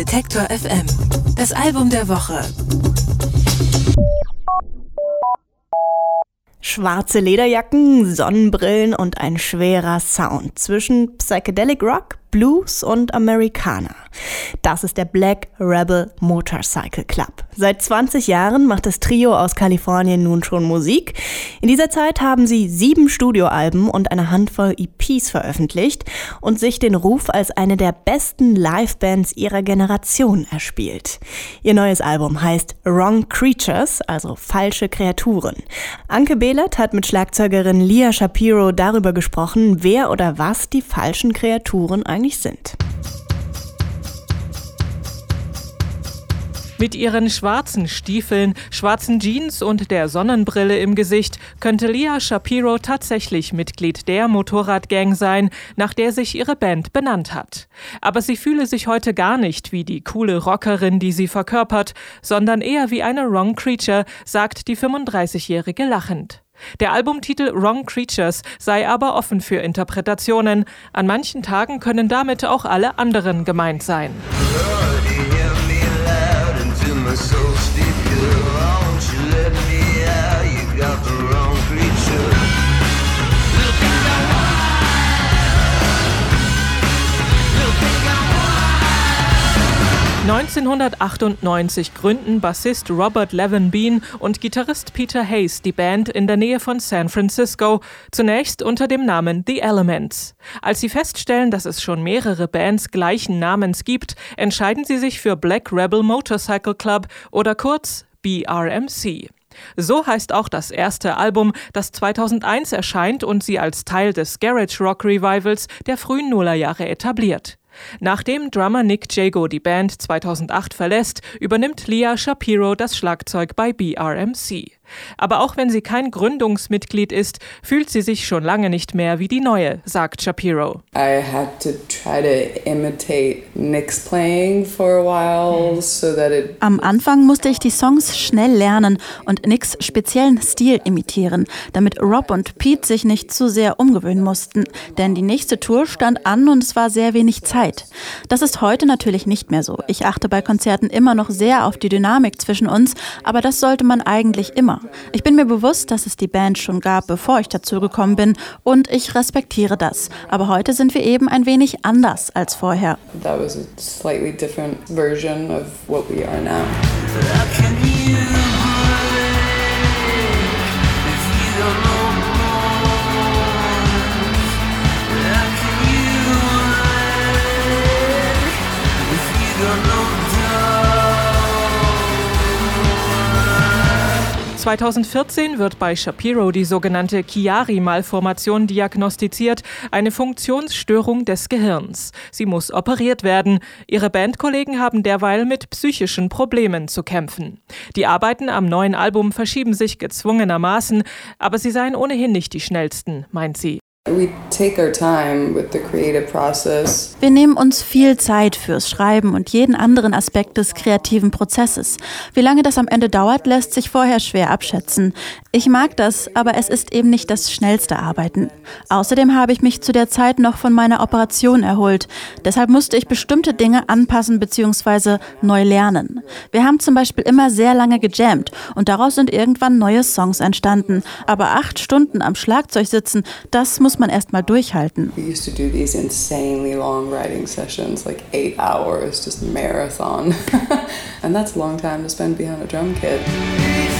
Detektor FM. Das Album der Woche. Schwarze Lederjacken, Sonnenbrillen und ein schwerer Sound zwischen Psychedelic Rock, Blues und Americana. Das ist der Black Rebel Motorcycle Club. Seit 20 Jahren macht das Trio aus Kalifornien nun schon Musik. In dieser Zeit haben sie sieben Studioalben und eine Handvoll EPs veröffentlicht und sich den Ruf als eine der besten Livebands ihrer Generation erspielt. Ihr neues Album heißt Wrong Creatures, also falsche Kreaturen. Anke Behlert hat mit Schlagzeugerin Lia Shapiro darüber gesprochen, wer oder was die falschen Kreaturen eigentlich sind. Mit ihren schwarzen Stiefeln, schwarzen Jeans und der Sonnenbrille im Gesicht könnte Lia Shapiro tatsächlich Mitglied der Motorradgang sein, nach der sich ihre Band benannt hat. Aber sie fühle sich heute gar nicht wie die coole Rockerin, die sie verkörpert, sondern eher wie eine Wrong Creature, sagt die 35-Jährige lachend. Der Albumtitel Wrong Creatures sei aber offen für Interpretationen. An manchen Tagen können damit auch alle anderen gemeint sein. 1998 gründen Bassist Robert Levin Bean und Gitarrist Peter Hayes die Band in der Nähe von San Francisco, zunächst unter dem Namen The Elements. Als sie feststellen, dass es schon mehrere Bands gleichen Namens gibt, entscheiden sie sich für Black Rebel Motorcycle Club oder kurz BRMC. So heißt auch das erste Album, das 2001 erscheint und sie als Teil des Garage Rock Revivals der frühen Nullerjahre etabliert. Nachdem Drummer Nick Jago die Band 2008 verlässt, übernimmt Leah Shapiro das Schlagzeug bei BRMC. Aber auch wenn sie kein Gründungsmitglied ist, fühlt sie sich schon lange nicht mehr wie die neue, sagt Shapiro. I had to try to imitate Nick's playing for a while so that it Am Anfang musste ich die Songs schnell lernen und Nicks speziellen Stil imitieren, damit Rob und Pete sich nicht zu sehr umgewöhnen mussten, denn die nächste Tour stand an und es war sehr wenig Zeit. Das ist heute natürlich nicht mehr so. Ich achte bei Konzerten immer noch sehr auf die Dynamik zwischen uns, aber das sollte man eigentlich immer. Ich bin mir bewusst, dass es die Band schon gab, bevor ich dazu gekommen bin und ich respektiere das. Aber heute sind wir eben ein wenig anders als vorher. That was a slightly different version of what we are now. 2014 wird bei Shapiro die sogenannte Chiari-Malformation diagnostiziert, eine Funktionsstörung des Gehirns. Sie muss operiert werden. Ihre Bandkollegen haben derweil mit psychischen Problemen zu kämpfen. Die Arbeiten am neuen Album verschieben sich gezwungenermaßen, aber sie seien ohnehin nicht die schnellsten, meint sie. Wir nehmen uns viel Zeit fürs Schreiben und jeden anderen Aspekt des kreativen Prozesses. Wie lange das am Ende dauert, lässt sich vorher schwer abschätzen. Ich mag das, aber es ist eben nicht das schnellste Arbeiten. Außerdem habe ich mich zu der Zeit noch von meiner Operation erholt. Deshalb musste ich bestimmte Dinge anpassen bzw. neu lernen. Wir haben zum Beispiel immer sehr lange gejammt und daraus sind irgendwann neue Songs entstanden. Aber acht Stunden am Schlagzeug sitzen, das muss man erstmal durchhalten.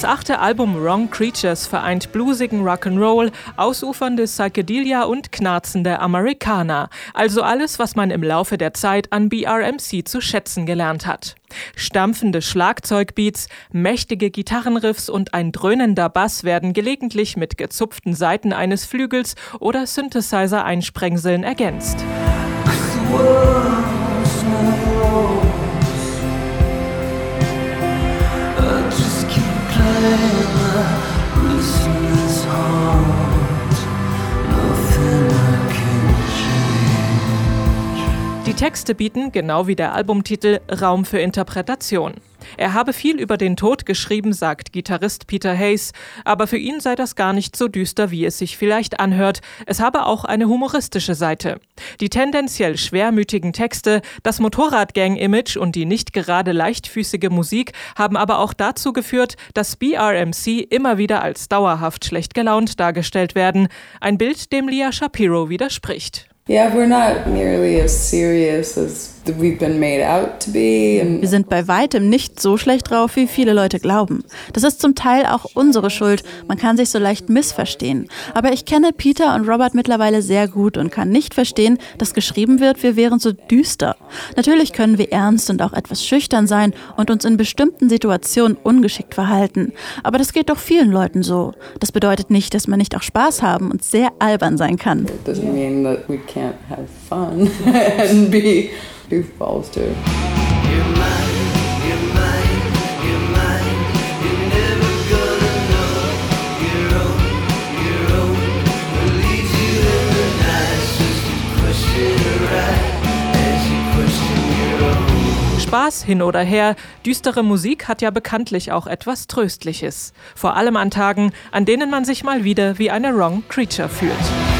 Das achte Album Wrong Creatures vereint bluesigen Rock'n'Roll, ausufernde Psychedelia und knarzende Amerikaner. Also alles, was man im Laufe der Zeit an BRMC zu schätzen gelernt hat. Stampfende Schlagzeugbeats, mächtige Gitarrenriffs und ein dröhnender Bass werden gelegentlich mit gezupften Saiten eines Flügels oder Synthesizer-Einsprengseln ergänzt. Texte bieten, genau wie der Albumtitel, Raum für Interpretation. Er habe viel über den Tod geschrieben, sagt Gitarrist Peter Hayes, aber für ihn sei das gar nicht so düster, wie es sich vielleicht anhört. Es habe auch eine humoristische Seite. Die tendenziell schwermütigen Texte, das Motorradgang-Image und die nicht gerade leichtfüßige Musik haben aber auch dazu geführt, dass BRMC immer wieder als dauerhaft schlecht gelaunt dargestellt werden. Ein Bild, dem Leah Shapiro widerspricht. Yeah, we're not nearly as serious as wir sind bei weitem nicht so schlecht drauf, wie viele Leute glauben. Das ist zum Teil auch unsere Schuld. Man kann sich so leicht missverstehen. Aber ich kenne Peter und Robert mittlerweile sehr gut und kann nicht verstehen, dass geschrieben wird, wir wären so düster. Natürlich können wir ernst und auch etwas schüchtern sein und uns in bestimmten Situationen ungeschickt verhalten. Aber das geht doch vielen Leuten so. Das bedeutet nicht, dass man nicht auch Spaß haben und sehr albern sein kann. It doesn't mean that we can't have fun and be goofballs too. Spaß hin oder her, düstere Musik hat ja bekanntlich auch etwas Tröstliches. Vor allem an Tagen, an denen man sich mal wieder wie eine Wrong Creature fühlt.